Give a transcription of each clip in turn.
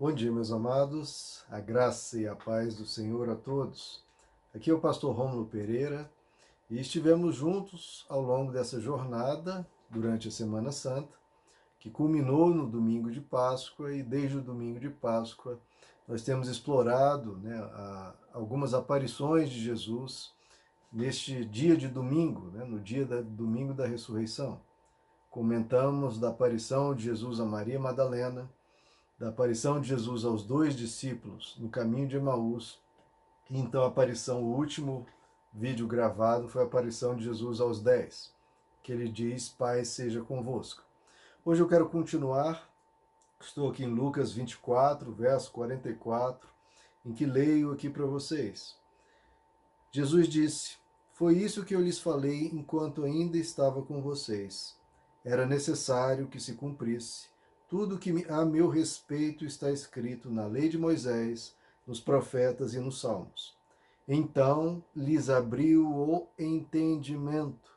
Bom dia, meus amados. A graça e a paz do Senhor a todos. Aqui é o pastor Rômulo Pereira e estivemos juntos ao longo dessa jornada durante a Semana Santa, que culminou no domingo de Páscoa e desde o domingo de Páscoa nós temos explorado né, a, algumas aparições de Jesus neste dia de domingo, né, no dia do domingo da ressurreição. Comentamos da aparição de Jesus a Maria Madalena, da aparição de Jesus aos dois discípulos no caminho de Emaús. E então a aparição, o último vídeo gravado foi a aparição de Jesus aos dez, que ele diz, Pai seja convosco. Hoje eu quero continuar, estou aqui em Lucas 24, verso 44, em que leio aqui para vocês. Jesus disse, foi isso que eu lhes falei enquanto ainda estava com vocês. Era necessário que se cumprisse tudo que a meu respeito está escrito na lei de Moisés, nos profetas e nos salmos. Então lhes abriu o entendimento,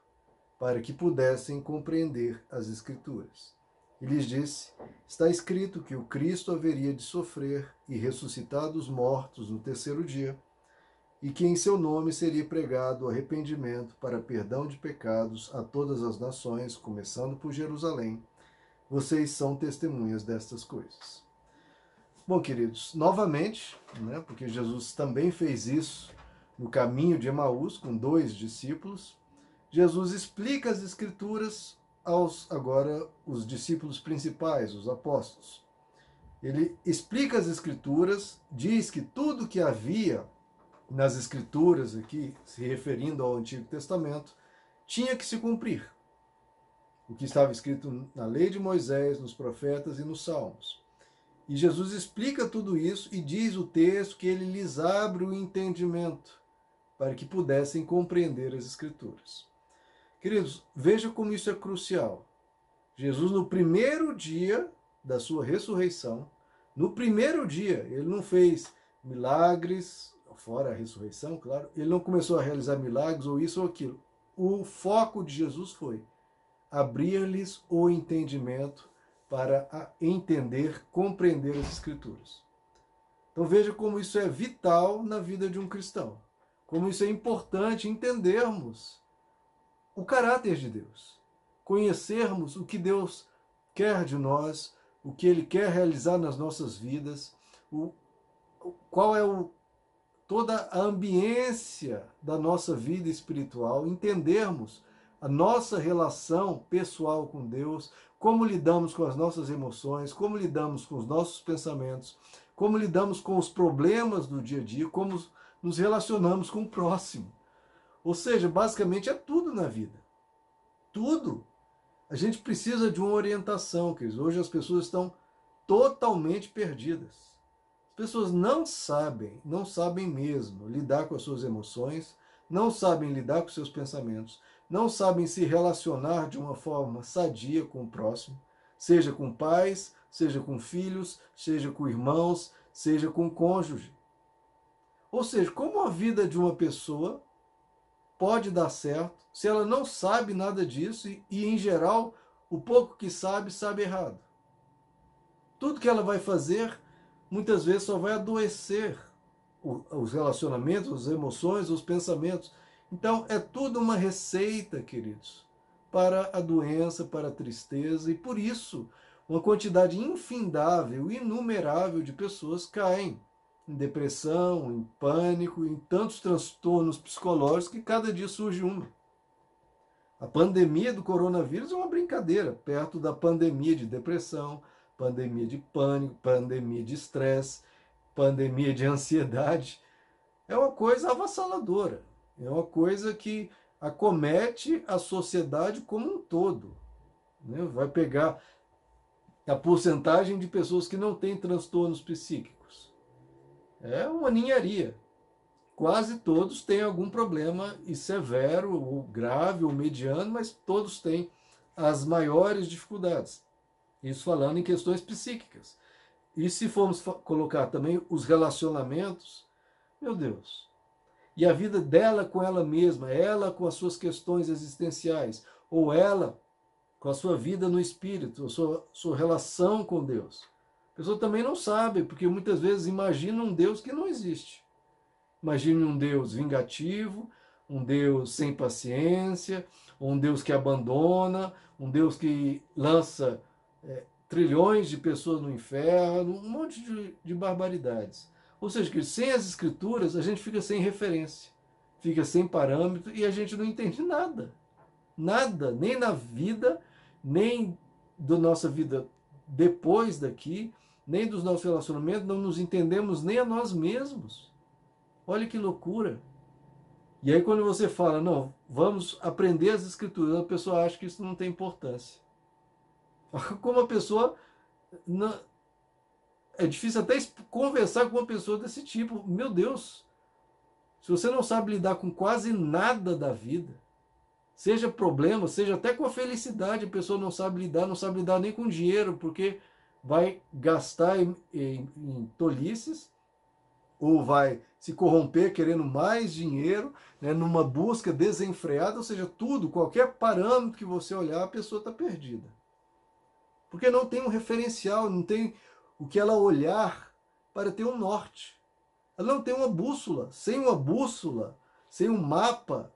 para que pudessem compreender as Escrituras. E lhes disse: Está escrito que o Cristo haveria de sofrer e ressuscitar dos mortos no terceiro dia, e que em seu nome seria pregado arrependimento para perdão de pecados a todas as nações, começando por Jerusalém vocês são testemunhas destas coisas. Bom, queridos, novamente, né, porque Jesus também fez isso no caminho de Emaús com dois discípulos, Jesus explica as escrituras aos agora os discípulos principais, os apóstolos. Ele explica as escrituras, diz que tudo que havia nas escrituras aqui, se referindo ao Antigo Testamento, tinha que se cumprir o que estava escrito na lei de Moisés, nos profetas e nos salmos. E Jesus explica tudo isso e diz o texto que ele lhes abre o entendimento para que pudessem compreender as Escrituras. Queridos, veja como isso é crucial. Jesus, no primeiro dia da sua ressurreição, no primeiro dia, ele não fez milagres, fora a ressurreição, claro, ele não começou a realizar milagres ou isso ou aquilo. O foco de Jesus foi abrir-lhes o entendimento para entender, compreender as Escrituras. Então veja como isso é vital na vida de um cristão, como isso é importante entendermos o caráter de Deus, conhecermos o que Deus quer de nós, o que Ele quer realizar nas nossas vidas, o, qual é o, toda a ambiência da nossa vida espiritual, entendermos a nossa relação pessoal com Deus, como lidamos com as nossas emoções, como lidamos com os nossos pensamentos, como lidamos com os problemas do dia a dia, como nos relacionamos com o próximo. Ou seja, basicamente é tudo na vida. Tudo. A gente precisa de uma orientação, queridos. Hoje as pessoas estão totalmente perdidas. As pessoas não sabem, não sabem mesmo lidar com as suas emoções, não sabem lidar com seus pensamentos, não sabem se relacionar de uma forma sadia com o próximo, seja com pais, seja com filhos, seja com irmãos, seja com cônjuge. Ou seja, como a vida de uma pessoa pode dar certo se ela não sabe nada disso e, e em geral, o pouco que sabe, sabe errado. Tudo que ela vai fazer, muitas vezes só vai adoecer os relacionamentos, as emoções, os pensamentos então, é tudo uma receita, queridos, para a doença, para a tristeza, e por isso uma quantidade infindável, inumerável de pessoas caem em depressão, em pânico, em tantos transtornos psicológicos que cada dia surge uma. A pandemia do coronavírus é uma brincadeira perto da pandemia de depressão, pandemia de pânico, pandemia de estresse, pandemia de ansiedade. É uma coisa avassaladora. É uma coisa que acomete a sociedade como um todo. Né? Vai pegar a porcentagem de pessoas que não têm transtornos psíquicos. É uma ninharia. Quase todos têm algum problema e severo, ou grave, ou mediano, mas todos têm as maiores dificuldades. Isso falando em questões psíquicas. E se formos colocar também os relacionamentos, meu Deus, e a vida dela com ela mesma, ela com as suas questões existenciais, ou ela com a sua vida no espírito, a sua, sua relação com Deus. A pessoa também não sabe, porque muitas vezes imagina um Deus que não existe. Imagine um Deus vingativo, um Deus sem paciência, um Deus que abandona, um Deus que lança é, trilhões de pessoas no inferno, um monte de, de barbaridades. Ou seja, que sem as escrituras a gente fica sem referência, fica sem parâmetro e a gente não entende nada. Nada, nem na vida, nem da nossa vida depois daqui, nem dos nossos relacionamentos, não nos entendemos nem a nós mesmos. Olha que loucura. E aí, quando você fala, não, vamos aprender as escrituras, a pessoa acha que isso não tem importância. Como a pessoa. Não, é difícil até conversar com uma pessoa desse tipo. Meu Deus, se você não sabe lidar com quase nada da vida, seja problema, seja até com a felicidade, a pessoa não sabe lidar, não sabe lidar nem com dinheiro, porque vai gastar em, em, em tolices ou vai se corromper querendo mais dinheiro, né, numa busca desenfreada, ou seja, tudo, qualquer parâmetro que você olhar, a pessoa está perdida. Porque não tem um referencial, não tem o que ela olhar para ter um norte. Ela não tem uma bússola. Sem uma bússola, sem um mapa,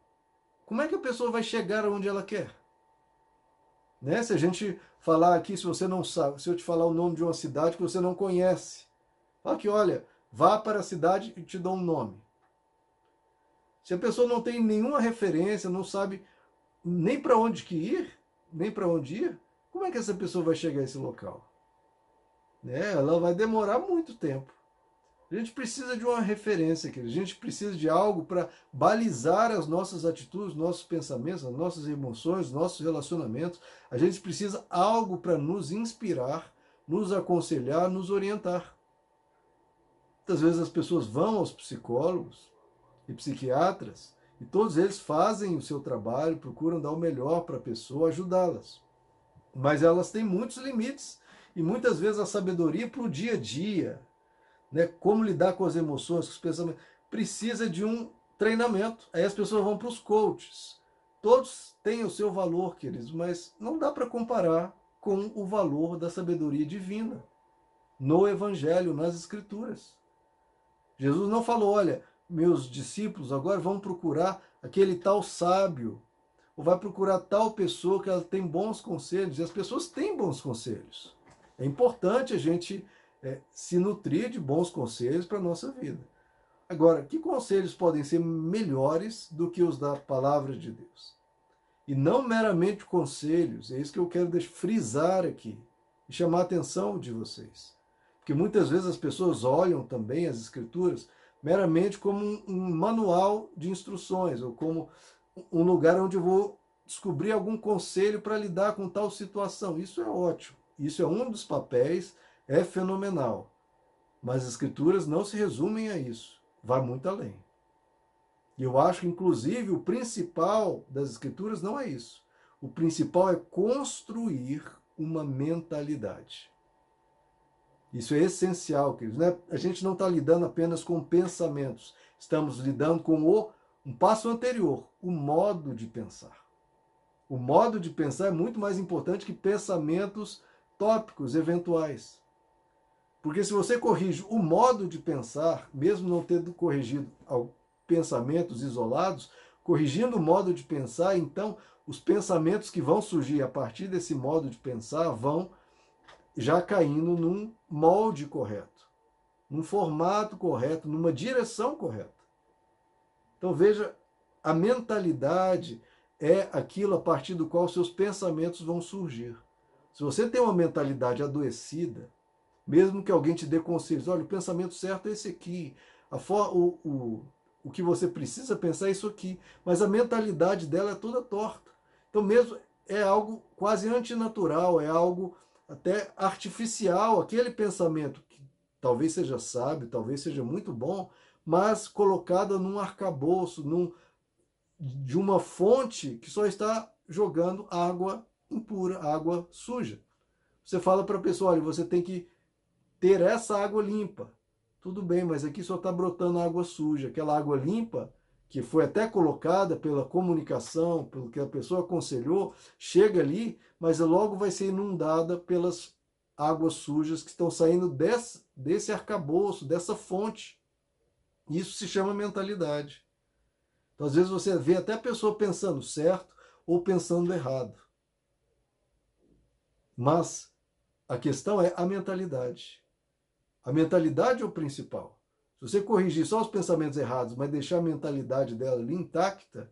como é que a pessoa vai chegar aonde ela quer? Né? Se a gente falar aqui, se você não sabe, se eu te falar o nome de uma cidade que você não conhece, fala que, olha, Vá para a cidade e te dou um nome. Se a pessoa não tem nenhuma referência, não sabe nem para onde que ir, nem para onde ir, como é que essa pessoa vai chegar a esse local? Né? Ela vai demorar muito tempo. A gente precisa de uma referência, querido. a gente precisa de algo para balizar as nossas atitudes, nossos pensamentos, as nossas emoções, nossos relacionamentos. A gente precisa algo para nos inspirar, nos aconselhar, nos orientar. Muitas vezes as pessoas vão aos psicólogos e psiquiatras e todos eles fazem o seu trabalho, procuram dar o melhor para a pessoa, ajudá-las. Mas elas têm muitos limites e muitas vezes a sabedoria para o dia a dia, né, como lidar com as emoções, com os pensamentos, precisa de um treinamento. Aí as pessoas vão para os coaches. Todos têm o seu valor, queridos, mas não dá para comparar com o valor da sabedoria divina no Evangelho, nas Escrituras. Jesus não falou, olha, meus discípulos agora vão procurar aquele tal sábio, ou vai procurar tal pessoa que ela tem bons conselhos, e as pessoas têm bons conselhos. É importante a gente é, se nutrir de bons conselhos para a nossa vida. Agora, que conselhos podem ser melhores do que os da palavra de Deus? E não meramente conselhos, é isso que eu quero frisar aqui e chamar a atenção de vocês. Porque muitas vezes as pessoas olham também as escrituras meramente como um, um manual de instruções, ou como um lugar onde eu vou descobrir algum conselho para lidar com tal situação. Isso é ótimo. Isso é um dos papéis, é fenomenal. Mas as escrituras não se resumem a isso. Vai muito além. E eu acho que, inclusive, o principal das escrituras não é isso. O principal é construir uma mentalidade. Isso é essencial, queridos. Né? A gente não está lidando apenas com pensamentos, estamos lidando com o, um passo anterior, o modo de pensar. O modo de pensar é muito mais importante que pensamentos tópicos, eventuais. Porque se você corrige o modo de pensar, mesmo não tendo corrigido pensamentos isolados, corrigindo o modo de pensar, então os pensamentos que vão surgir a partir desse modo de pensar vão já caindo num molde correto, num formato correto, numa direção correta. Então veja, a mentalidade é aquilo a partir do qual seus pensamentos vão surgir. Se você tem uma mentalidade adoecida, mesmo que alguém te dê conselhos, olha, o pensamento certo é esse aqui, for, o, o, o que você precisa pensar é isso aqui, mas a mentalidade dela é toda torta. Então, mesmo é algo quase antinatural, é algo até artificial, aquele pensamento que talvez seja sábio, talvez seja muito bom, mas colocado num arcabouço, num, de uma fonte que só está jogando água impura, água suja. Você fala para a pessoa, olha, você tem que ter essa água limpa. Tudo bem, mas aqui só está brotando água suja. Aquela água limpa, que foi até colocada pela comunicação, pelo que a pessoa aconselhou, chega ali, mas logo vai ser inundada pelas águas sujas que estão saindo desse, desse arcabouço, dessa fonte. Isso se chama mentalidade. Então, às vezes, você vê até a pessoa pensando certo ou pensando errado. Mas a questão é a mentalidade. A mentalidade é o principal. Se você corrigir só os pensamentos errados, mas deixar a mentalidade dela ali intacta,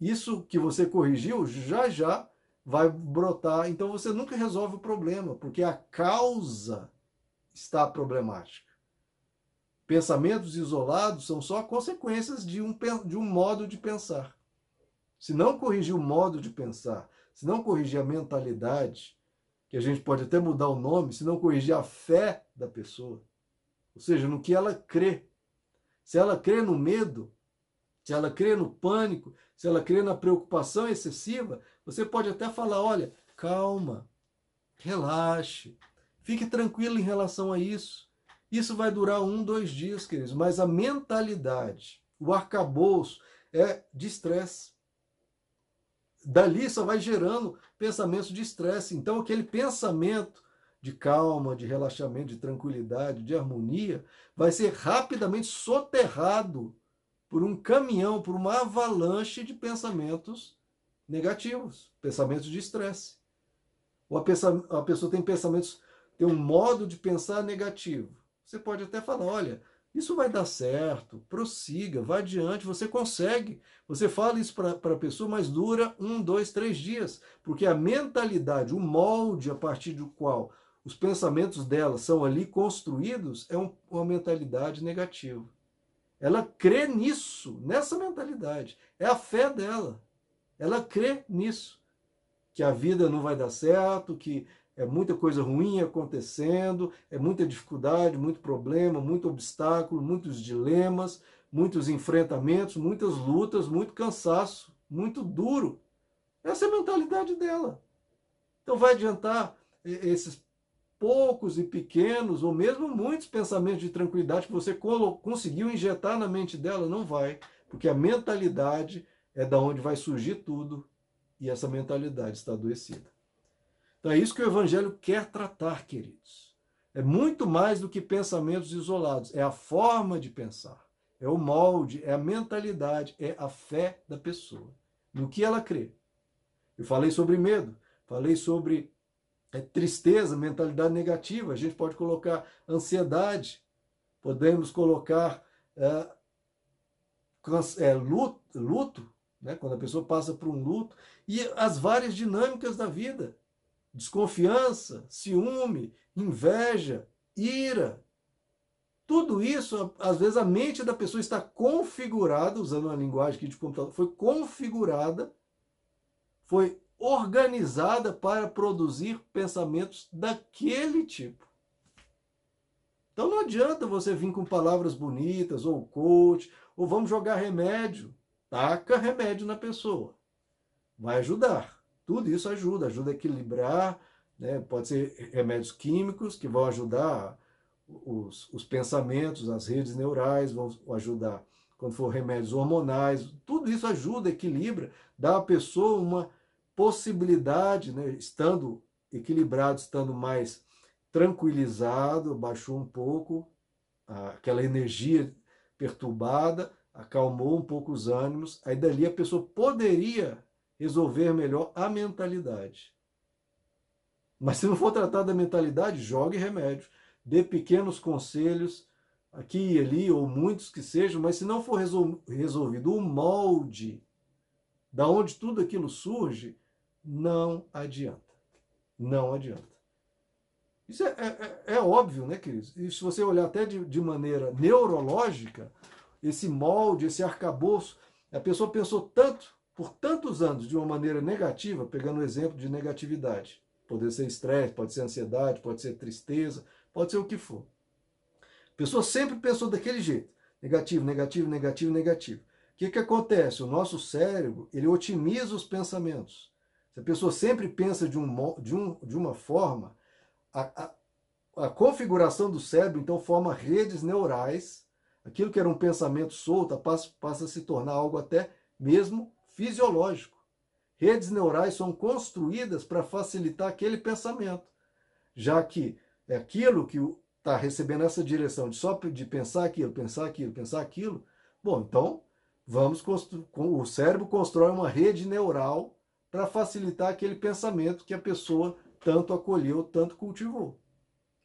isso que você corrigiu já já vai brotar. Então você nunca resolve o problema, porque a causa está problemática. Pensamentos isolados são só consequências de um, de um modo de pensar. Se não corrigir o modo de pensar, se não corrigir a mentalidade, que a gente pode até mudar o nome, se não corrigir a fé da pessoa, ou seja, no que ela crê. Se ela crê no medo, se ela crê no pânico, se ela crê na preocupação excessiva, você pode até falar: olha, calma, relaxe, fique tranquilo em relação a isso. Isso vai durar um, dois dias, queridos, mas a mentalidade, o arcabouço é de estresse. Dali só vai gerando pensamentos de estresse. Então, aquele pensamento de calma, de relaxamento, de tranquilidade, de harmonia, vai ser rapidamente soterrado por um caminhão, por uma avalanche de pensamentos negativos, pensamentos de estresse. Ou a pessoa, a pessoa tem pensamentos, tem um modo de pensar negativo. Você pode até falar, olha, isso vai dar certo, prossiga, vá adiante, você consegue. Você fala isso para a pessoa, mas dura um, dois, três dias, porque a mentalidade, o molde a partir do qual os pensamentos dela são ali construídos, é um, uma mentalidade negativa. Ela crê nisso, nessa mentalidade. É a fé dela. Ela crê nisso. Que a vida não vai dar certo, que é muita coisa ruim acontecendo, é muita dificuldade, muito problema, muito obstáculo, muitos dilemas, muitos enfrentamentos, muitas lutas, muito cansaço, muito duro. Essa é a mentalidade dela. Então vai adiantar esses poucos e pequenos, ou mesmo muitos pensamentos de tranquilidade que você conseguiu injetar na mente dela, não vai, porque a mentalidade é da onde vai surgir tudo e essa mentalidade está adoecida. Então é isso que o evangelho quer tratar, queridos. É muito mais do que pensamentos isolados, é a forma de pensar, é o molde, é a mentalidade, é a fé da pessoa, no que ela crê. Eu falei sobre medo, falei sobre é tristeza, mentalidade negativa, a gente pode colocar ansiedade, podemos colocar é, é, luto, luto né, quando a pessoa passa por um luto, e as várias dinâmicas da vida: desconfiança, ciúme, inveja, ira. Tudo isso, às vezes, a mente da pessoa está configurada, usando uma linguagem aqui de computador, foi configurada, foi organizada para produzir pensamentos daquele tipo. Então não adianta você vir com palavras bonitas, ou coach, ou vamos jogar remédio. Taca remédio na pessoa. Vai ajudar. Tudo isso ajuda, ajuda a equilibrar. Né? Pode ser remédios químicos que vão ajudar os, os pensamentos, as redes neurais, vão ajudar quando for remédios hormonais. Tudo isso ajuda, equilibra, dá à pessoa uma possibilidade, né, estando equilibrado, estando mais tranquilizado, baixou um pouco aquela energia perturbada, acalmou um pouco os ânimos, aí dali a pessoa poderia resolver melhor a mentalidade. Mas se não for tratar da mentalidade, jogue remédio, dê pequenos conselhos aqui e ali, ou muitos que sejam, mas se não for resolvido o molde da onde tudo aquilo surge, não adianta. Não adianta. Isso é, é, é, é óbvio, né, queridos? E se você olhar até de, de maneira neurológica, esse molde, esse arcabouço, a pessoa pensou tanto, por tantos anos, de uma maneira negativa, pegando o exemplo de negatividade. Pode ser estresse, pode ser ansiedade, pode ser tristeza, pode ser o que for. A pessoa sempre pensou daquele jeito. Negativo, negativo, negativo, negativo. O que, que acontece? O nosso cérebro, ele otimiza os pensamentos. Se a pessoa sempre pensa de, um, de, um, de uma forma, a, a, a configuração do cérebro então forma redes neurais, aquilo que era um pensamento solto passa, passa a se tornar algo até mesmo fisiológico. Redes neurais são construídas para facilitar aquele pensamento. já que é aquilo que está recebendo essa direção de só de pensar aquilo, pensar aquilo, pensar aquilo, bom, então vamos o cérebro constrói uma rede neural para facilitar aquele pensamento que a pessoa tanto acolheu, tanto cultivou.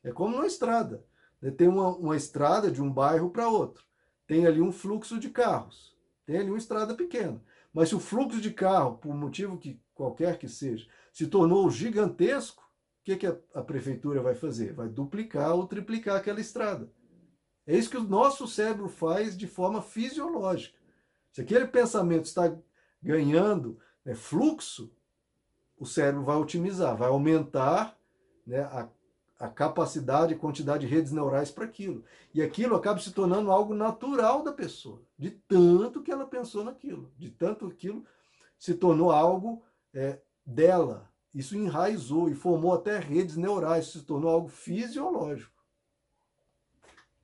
É como uma estrada. Né? Tem uma, uma estrada de um bairro para outro. Tem ali um fluxo de carros. Tem ali uma estrada pequena. Mas se o fluxo de carro, por motivo que qualquer que seja, se tornou gigantesco, o que, que a, a prefeitura vai fazer? Vai duplicar ou triplicar aquela estrada. É isso que o nosso cérebro faz de forma fisiológica. Se aquele pensamento está ganhando né, fluxo, o cérebro vai otimizar, vai aumentar né, a, a capacidade e quantidade de redes neurais para aquilo. E aquilo acaba se tornando algo natural da pessoa, de tanto que ela pensou naquilo, de tanto aquilo se tornou algo é, dela. Isso enraizou e formou até redes neurais, se tornou algo fisiológico.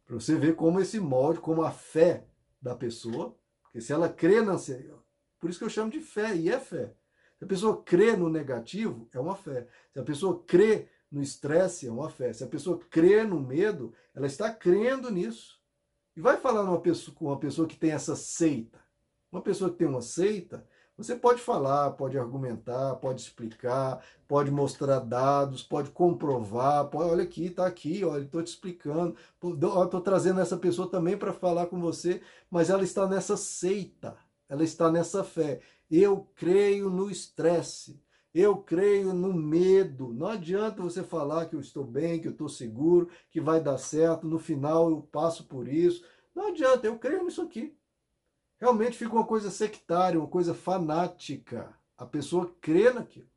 Para você ver como esse molde, como a fé da pessoa, porque se ela crê na. Por isso que eu chamo de fé, e é fé. Se a pessoa crê no negativo, é uma fé. Se a pessoa crê no estresse, é uma fé. Se a pessoa crê no medo, ela está crendo nisso. E vai falar pessoa, com uma pessoa que tem essa seita. Uma pessoa que tem uma seita, você pode falar, pode argumentar, pode explicar, pode mostrar dados, pode comprovar, pode, olha aqui, está aqui, olha, estou te explicando, estou trazendo essa pessoa também para falar com você, mas ela está nessa seita, ela está nessa fé. Eu creio no estresse, eu creio no medo. Não adianta você falar que eu estou bem, que eu estou seguro, que vai dar certo, no final eu passo por isso. Não adianta, eu creio nisso aqui. Realmente fica uma coisa sectária, uma coisa fanática. A pessoa crê naquilo.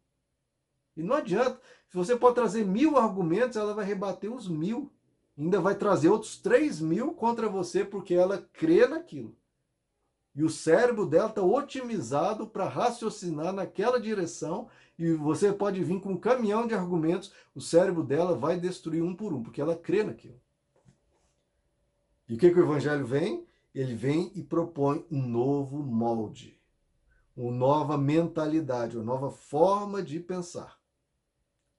E não adianta. Se você pode trazer mil argumentos, ela vai rebater os mil. Ainda vai trazer outros três mil contra você porque ela crê naquilo. E o cérebro dela está otimizado para raciocinar naquela direção. E você pode vir com um caminhão de argumentos, o cérebro dela vai destruir um por um, porque ela crê naquilo. E o que, que o evangelho vem? ele vem e propõe um novo molde, uma nova mentalidade, uma nova forma de pensar.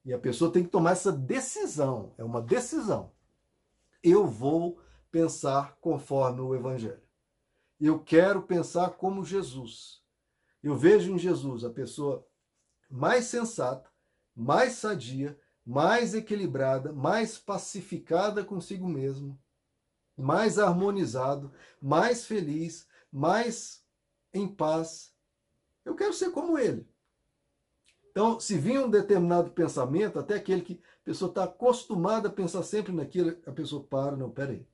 E a pessoa tem que tomar essa decisão, é uma decisão. Eu vou pensar conforme o Evangelho. Eu quero pensar como Jesus. Eu vejo em Jesus a pessoa mais sensata, mais sadia, mais equilibrada, mais pacificada consigo mesmo, mais harmonizado, mais feliz, mais em paz. Eu quero ser como ele. Então, se vir um determinado pensamento, até aquele que a pessoa está acostumada a pensar sempre naquilo, a pessoa para, não, peraí.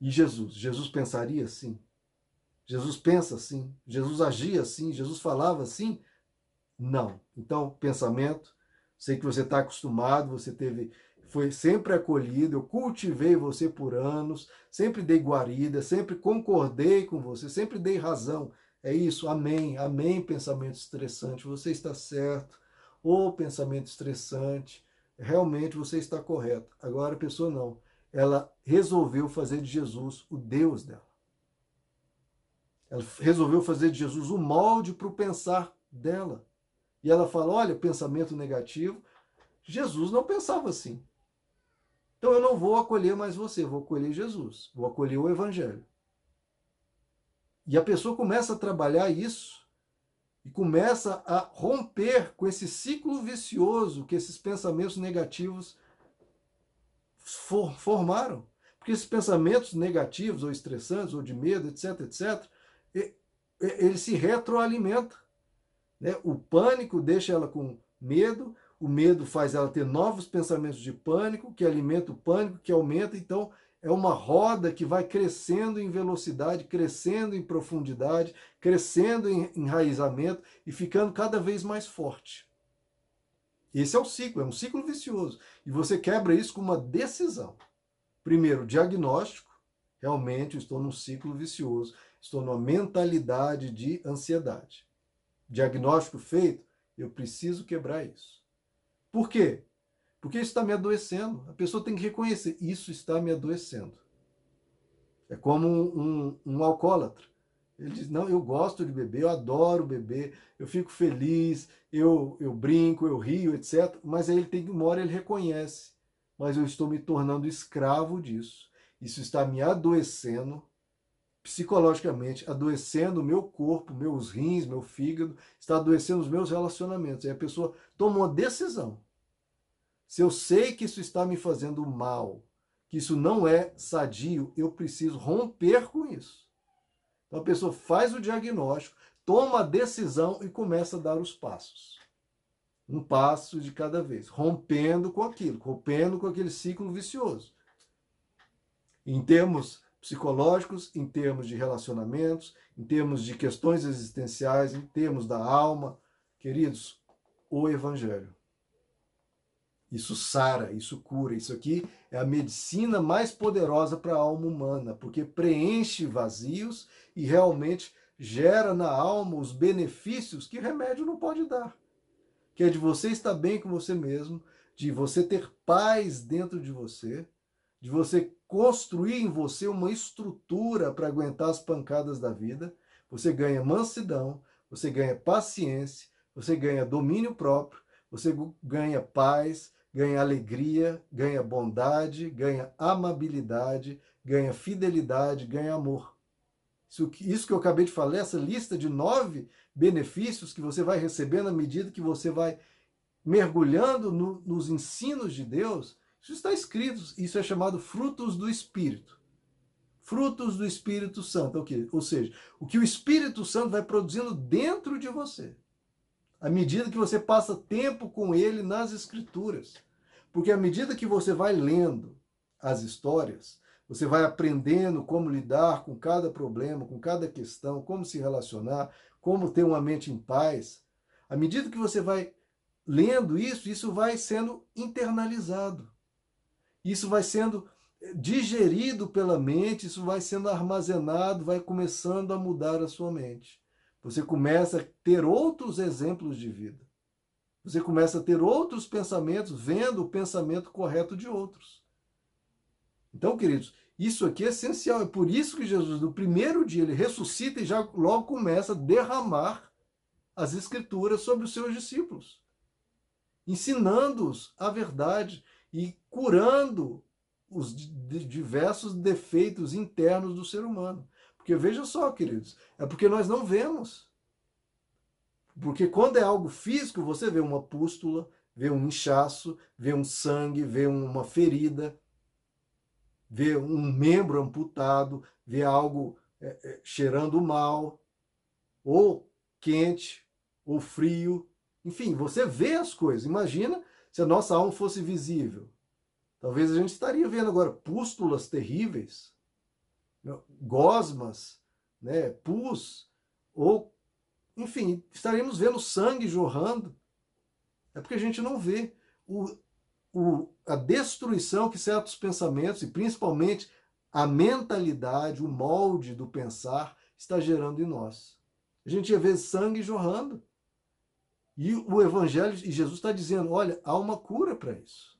E Jesus? Jesus pensaria assim? Jesus pensa assim? Jesus agia assim? Jesus falava assim? Não. Então, pensamento, sei que você está acostumado, você teve foi sempre acolhido, eu cultivei você por anos, sempre dei guarida, sempre concordei com você, sempre dei razão. É isso, amém, amém, pensamento estressante, você está certo. Ou pensamento estressante, realmente você está correto. Agora a pessoa não. Ela resolveu fazer de Jesus o Deus dela. Ela resolveu fazer de Jesus o molde para o pensar dela. E ela fala: olha, pensamento negativo. Jesus não pensava assim. Então eu não vou acolher mais você, vou acolher Jesus, vou acolher o Evangelho. E a pessoa começa a trabalhar isso e começa a romper com esse ciclo vicioso que esses pensamentos negativos for, formaram. Porque esses pensamentos negativos ou estressantes ou de medo, etc, etc, ele se retroalimenta. Né? O pânico deixa ela com medo, o medo faz ela ter novos pensamentos de pânico, que alimenta o pânico, que aumenta. Então, é uma roda que vai crescendo em velocidade, crescendo em profundidade, crescendo em enraizamento e ficando cada vez mais forte. Esse é o ciclo, é um ciclo vicioso. E você quebra isso com uma decisão. Primeiro, diagnóstico. Realmente estou num ciclo vicioso, estou numa mentalidade de ansiedade. Diagnóstico feito, eu preciso quebrar isso. Por quê? Porque isso está me adoecendo. A pessoa tem que reconhecer, isso está me adoecendo. É como um, um, um alcoólatra. Ele diz: Não, eu gosto de beber, eu adoro beber, eu fico feliz, eu, eu brinco, eu rio, etc. Mas aí ele tem uma hora ele reconhece: Mas eu estou me tornando escravo disso. Isso está me adoecendo psicologicamente, adoecendo meu corpo, meus rins, meu fígado, está adoecendo os meus relacionamentos. Aí a pessoa toma uma decisão. Se eu sei que isso está me fazendo mal, que isso não é sadio, eu preciso romper com isso. Então a pessoa faz o diagnóstico, toma a decisão e começa a dar os passos. Um passo de cada vez, rompendo com aquilo, rompendo com aquele ciclo vicioso. Em termos psicológicos, em termos de relacionamentos, em termos de questões existenciais, em termos da alma. Queridos, o Evangelho. Isso sara, isso cura. Isso aqui é a medicina mais poderosa para a alma humana, porque preenche vazios e realmente gera na alma os benefícios que remédio não pode dar. Que é de você estar bem com você mesmo, de você ter paz dentro de você, de você construir em você uma estrutura para aguentar as pancadas da vida. Você ganha mansidão, você ganha paciência, você ganha domínio próprio, você ganha paz, ganha alegria, ganha bondade, ganha amabilidade, ganha fidelidade, ganha amor. Isso, que eu acabei de falar, essa lista de nove benefícios que você vai receber na medida que você vai mergulhando no, nos ensinos de Deus, isso está escrito, isso é chamado frutos do Espírito. Frutos do Espírito Santo. O quê? Ou seja, o que o Espírito Santo vai produzindo dentro de você. À medida que você passa tempo com ele nas Escrituras. Porque à medida que você vai lendo as histórias, você vai aprendendo como lidar com cada problema, com cada questão, como se relacionar, como ter uma mente em paz. À medida que você vai lendo isso, isso vai sendo internalizado. Isso vai sendo eh, digerido pela mente, isso vai sendo armazenado, vai começando a mudar a sua mente. Você começa a ter outros exemplos de vida. Você começa a ter outros pensamentos, vendo o pensamento correto de outros. Então, queridos, isso aqui é essencial. É por isso que Jesus, no primeiro dia, ele ressuscita e já logo começa a derramar as escrituras sobre os seus discípulos, ensinando-os a verdade, e curando os diversos defeitos internos do ser humano. Porque veja só, queridos, é porque nós não vemos. Porque quando é algo físico, você vê uma pústula, vê um inchaço, vê um sangue, vê uma ferida, vê um membro amputado, vê algo é, é, cheirando mal, ou quente, ou frio. Enfim, você vê as coisas. Imagina se a nossa alma fosse visível, talvez a gente estaria vendo agora pústulas terríveis, né, gosmas, né, pus, ou, enfim, estaríamos vendo sangue jorrando. É porque a gente não vê o, o, a destruição que certos pensamentos, e principalmente a mentalidade, o molde do pensar, está gerando em nós. A gente ia ver sangue jorrando. E o Evangelho e Jesus está dizendo: olha, há uma cura para isso.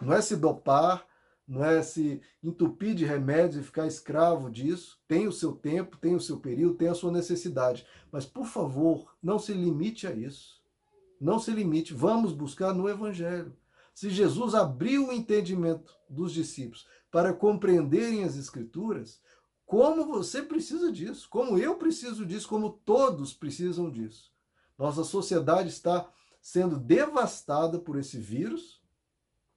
Não é se dopar, não é se entupir de remédios e ficar escravo disso. Tem o seu tempo, tem o seu período, tem a sua necessidade. Mas, por favor, não se limite a isso. Não se limite. Vamos buscar no Evangelho. Se Jesus abriu o entendimento dos discípulos para compreenderem as Escrituras, como você precisa disso, como eu preciso disso, como todos precisam disso. Nossa sociedade está sendo devastada por esse vírus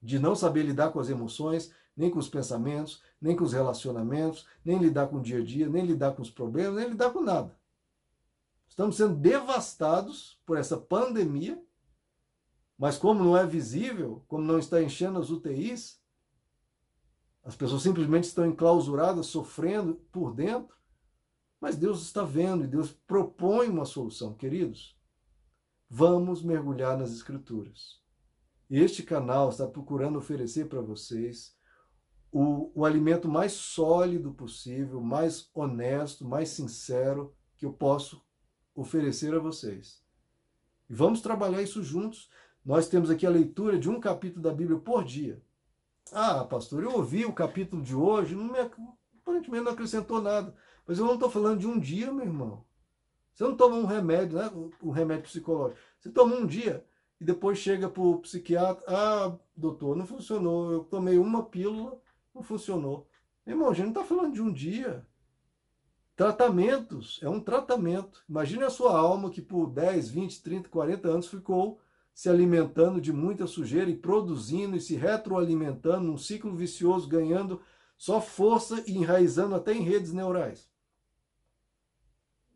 de não saber lidar com as emoções, nem com os pensamentos, nem com os relacionamentos, nem lidar com o dia a dia, nem lidar com os problemas, nem lidar com nada. Estamos sendo devastados por essa pandemia, mas como não é visível, como não está enchendo as UTIs, as pessoas simplesmente estão enclausuradas, sofrendo por dentro, mas Deus está vendo e Deus propõe uma solução, queridos. Vamos mergulhar nas Escrituras. Este canal está procurando oferecer para vocês o, o alimento mais sólido possível, mais honesto, mais sincero que eu posso oferecer a vocês. E vamos trabalhar isso juntos. Nós temos aqui a leitura de um capítulo da Bíblia por dia. Ah, pastor, eu ouvi o capítulo de hoje, não me, aparentemente não acrescentou nada. Mas eu não estou falando de um dia, meu irmão. Você não toma um remédio, né? Um remédio psicológico. Você toma um dia e depois chega para o psiquiatra. Ah, doutor, não funcionou. Eu tomei uma pílula, não funcionou. Irmão, a gente não está falando de um dia. Tratamentos, é um tratamento. Imagine a sua alma que por 10, 20, 30, 40 anos ficou se alimentando de muita sujeira e produzindo e se retroalimentando num ciclo vicioso, ganhando só força e enraizando até em redes neurais.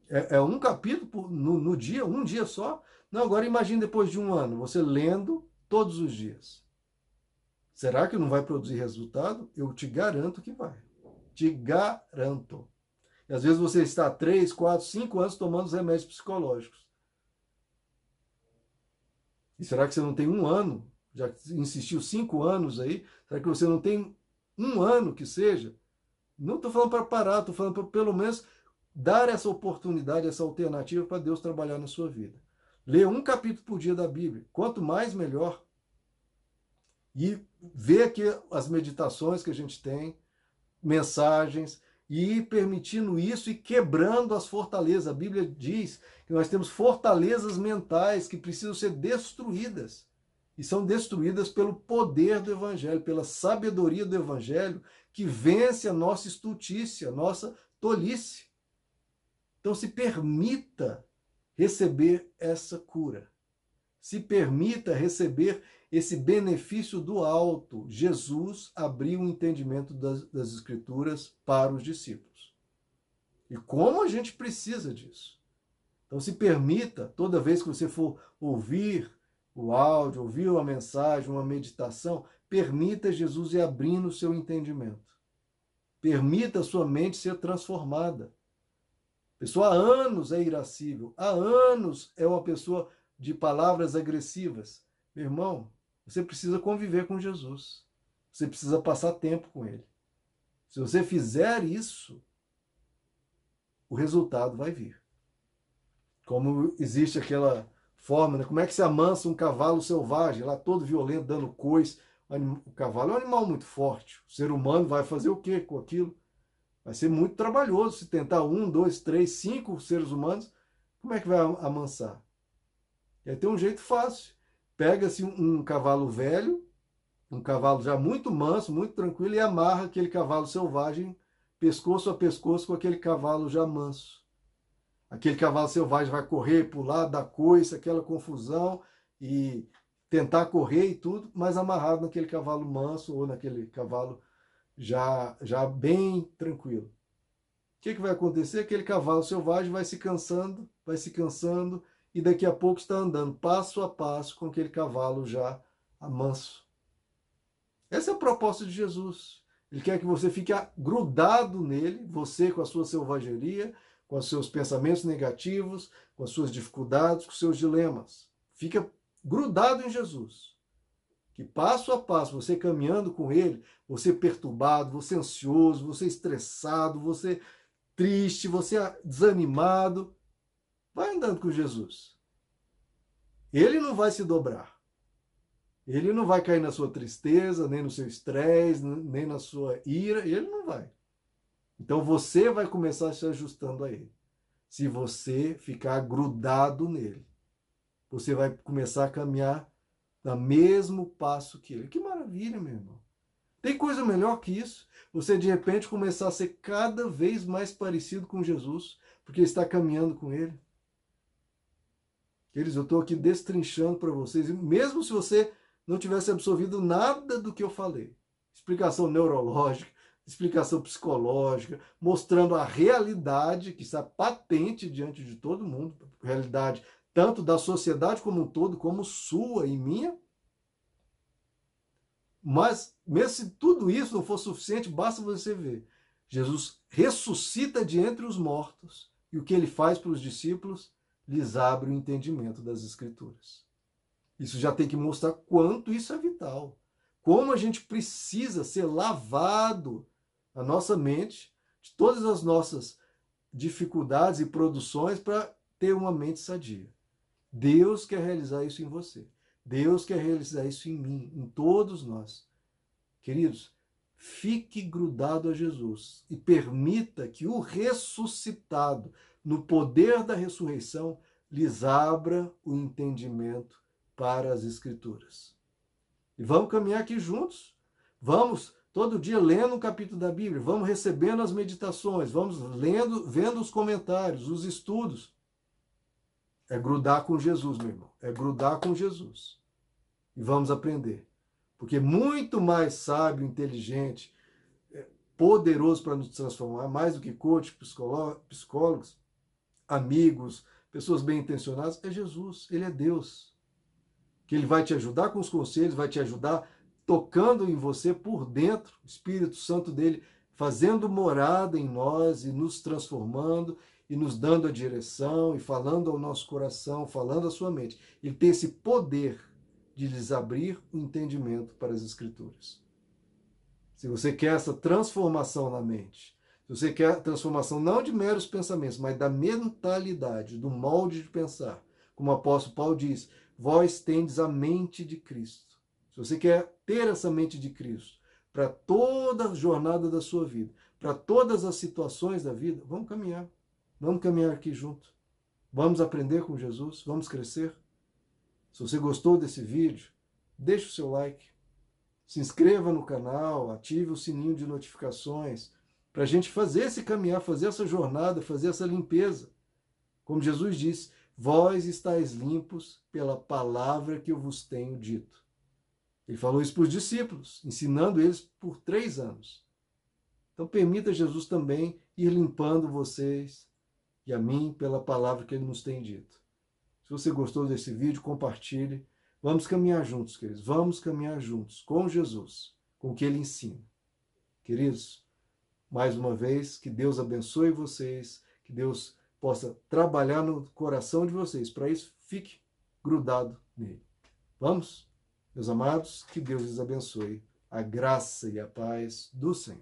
É, é um capítulo no, no dia, um dia só. Não, agora imagine depois de um ano, você lendo todos os dias. Será que não vai produzir resultado? Eu te garanto que vai. Te garanto. E às vezes você está três, quatro, cinco anos tomando os remédios psicológicos. E será que você não tem um ano? Já insistiu cinco anos aí? Será que você não tem um ano que seja? Não estou falando para parar, estou falando para pelo menos dar essa oportunidade, essa alternativa para Deus trabalhar na sua vida. Ler um capítulo por dia da Bíblia. Quanto mais, melhor. E ver aqui as meditações que a gente tem, mensagens, e ir permitindo isso e quebrando as fortalezas. A Bíblia diz que nós temos fortalezas mentais que precisam ser destruídas. E são destruídas pelo poder do Evangelho, pela sabedoria do Evangelho, que vence a nossa estultícia, a nossa tolice. Então se permita receber essa cura. Se permita receber esse benefício do alto. Jesus abriu o entendimento das, das Escrituras para os discípulos. E como a gente precisa disso? Então se permita, toda vez que você for ouvir o áudio, ouvir uma mensagem, uma meditação, permita Jesus ir abrindo o seu entendimento. Permita a sua mente ser transformada. Pessoa há anos é irascível, há anos é uma pessoa de palavras agressivas. Meu irmão, você precisa conviver com Jesus. Você precisa passar tempo com ele. Se você fizer isso, o resultado vai vir. Como existe aquela forma, né? como é que se amansa um cavalo selvagem, lá todo violento, dando cois. O cavalo é um animal muito forte. O ser humano vai fazer o quê com aquilo? Vai ser muito trabalhoso se tentar um, dois, três, cinco seres humanos. Como é que vai amansar? E aí tem um jeito fácil pega-se um, um cavalo velho, um cavalo já muito manso, muito tranquilo, e amarra aquele cavalo selvagem pescoço a pescoço com aquele cavalo já manso. Aquele cavalo selvagem vai correr, pular, dar coice, aquela confusão e tentar correr e tudo, mas amarrado naquele cavalo manso ou naquele cavalo já, já bem tranquilo. O que, que vai acontecer? Aquele cavalo selvagem vai se cansando, vai se cansando, e daqui a pouco está andando passo a passo com aquele cavalo já manso. Essa é a proposta de Jesus. Ele quer que você fique grudado nele, você com a sua selvageria, com os seus pensamentos negativos, com as suas dificuldades, com os seus dilemas. Fica grudado em Jesus. Que passo a passo, você caminhando com ele, você perturbado, você ansioso, você estressado, você triste, você desanimado, Vai andando com Jesus. Ele não vai se dobrar. Ele não vai cair na sua tristeza, nem no seu estresse, nem na sua ira. Ele não vai. Então você vai começar se ajustando a ele. Se você ficar grudado nele, você vai começar a caminhar no mesmo passo que ele. Que maravilha, meu irmão. Tem coisa melhor que isso? Você de repente começar a ser cada vez mais parecido com Jesus, porque está caminhando com ele. Eles, eu estou aqui destrinchando para vocês, mesmo se você não tivesse absorvido nada do que eu falei. Explicação neurológica, explicação psicológica, mostrando a realidade que está patente diante de todo mundo, realidade tanto da sociedade como um todo, como sua e minha. Mas, mesmo se tudo isso não for suficiente, basta você ver. Jesus ressuscita de entre os mortos. E o que ele faz para os discípulos? lhes abre o entendimento das Escrituras. Isso já tem que mostrar quanto isso é vital. Como a gente precisa ser lavado a nossa mente de todas as nossas dificuldades e produções para ter uma mente sadia. Deus quer realizar isso em você. Deus quer realizar isso em mim, em todos nós. Queridos, Fique grudado a Jesus e permita que o ressuscitado, no poder da ressurreição, lhes abra o entendimento para as Escrituras. E vamos caminhar aqui juntos. Vamos todo dia lendo um capítulo da Bíblia, vamos recebendo as meditações, vamos lendo, vendo os comentários, os estudos. É grudar com Jesus, meu irmão. É grudar com Jesus. E vamos aprender. Porque muito mais sábio, inteligente, é, poderoso para nos transformar, mais do que coach, psicólogos, amigos, pessoas bem intencionadas, é Jesus. Ele é Deus. Que ele vai te ajudar com os conselhos, vai te ajudar tocando em você por dentro, o Espírito Santo dele fazendo morada em nós e nos transformando e nos dando a direção e falando ao nosso coração, falando à sua mente. Ele tem esse poder de lhes abrir o entendimento para as Escrituras. Se você quer essa transformação na mente, se você quer transformação não de meros pensamentos, mas da mentalidade, do molde de pensar, como o apóstolo Paulo diz, vós tendes a mente de Cristo. Se você quer ter essa mente de Cristo para toda a jornada da sua vida, para todas as situações da vida, vamos caminhar. Vamos caminhar aqui junto. Vamos aprender com Jesus, vamos crescer. Se você gostou desse vídeo, deixe o seu like, se inscreva no canal, ative o sininho de notificações, para a gente fazer esse caminhar, fazer essa jornada, fazer essa limpeza. Como Jesus disse, vós estáis limpos pela palavra que eu vos tenho dito. Ele falou isso para os discípulos, ensinando eles por três anos. Então permita Jesus também ir limpando vocês e a mim pela palavra que ele nos tem dito. Se você gostou desse vídeo, compartilhe. Vamos caminhar juntos, queridos. Vamos caminhar juntos com Jesus, com o que ele ensina. Queridos, mais uma vez, que Deus abençoe vocês, que Deus possa trabalhar no coração de vocês. Para isso, fique grudado nele. Vamos? Meus amados, que Deus lhes abençoe. A graça e a paz do Senhor.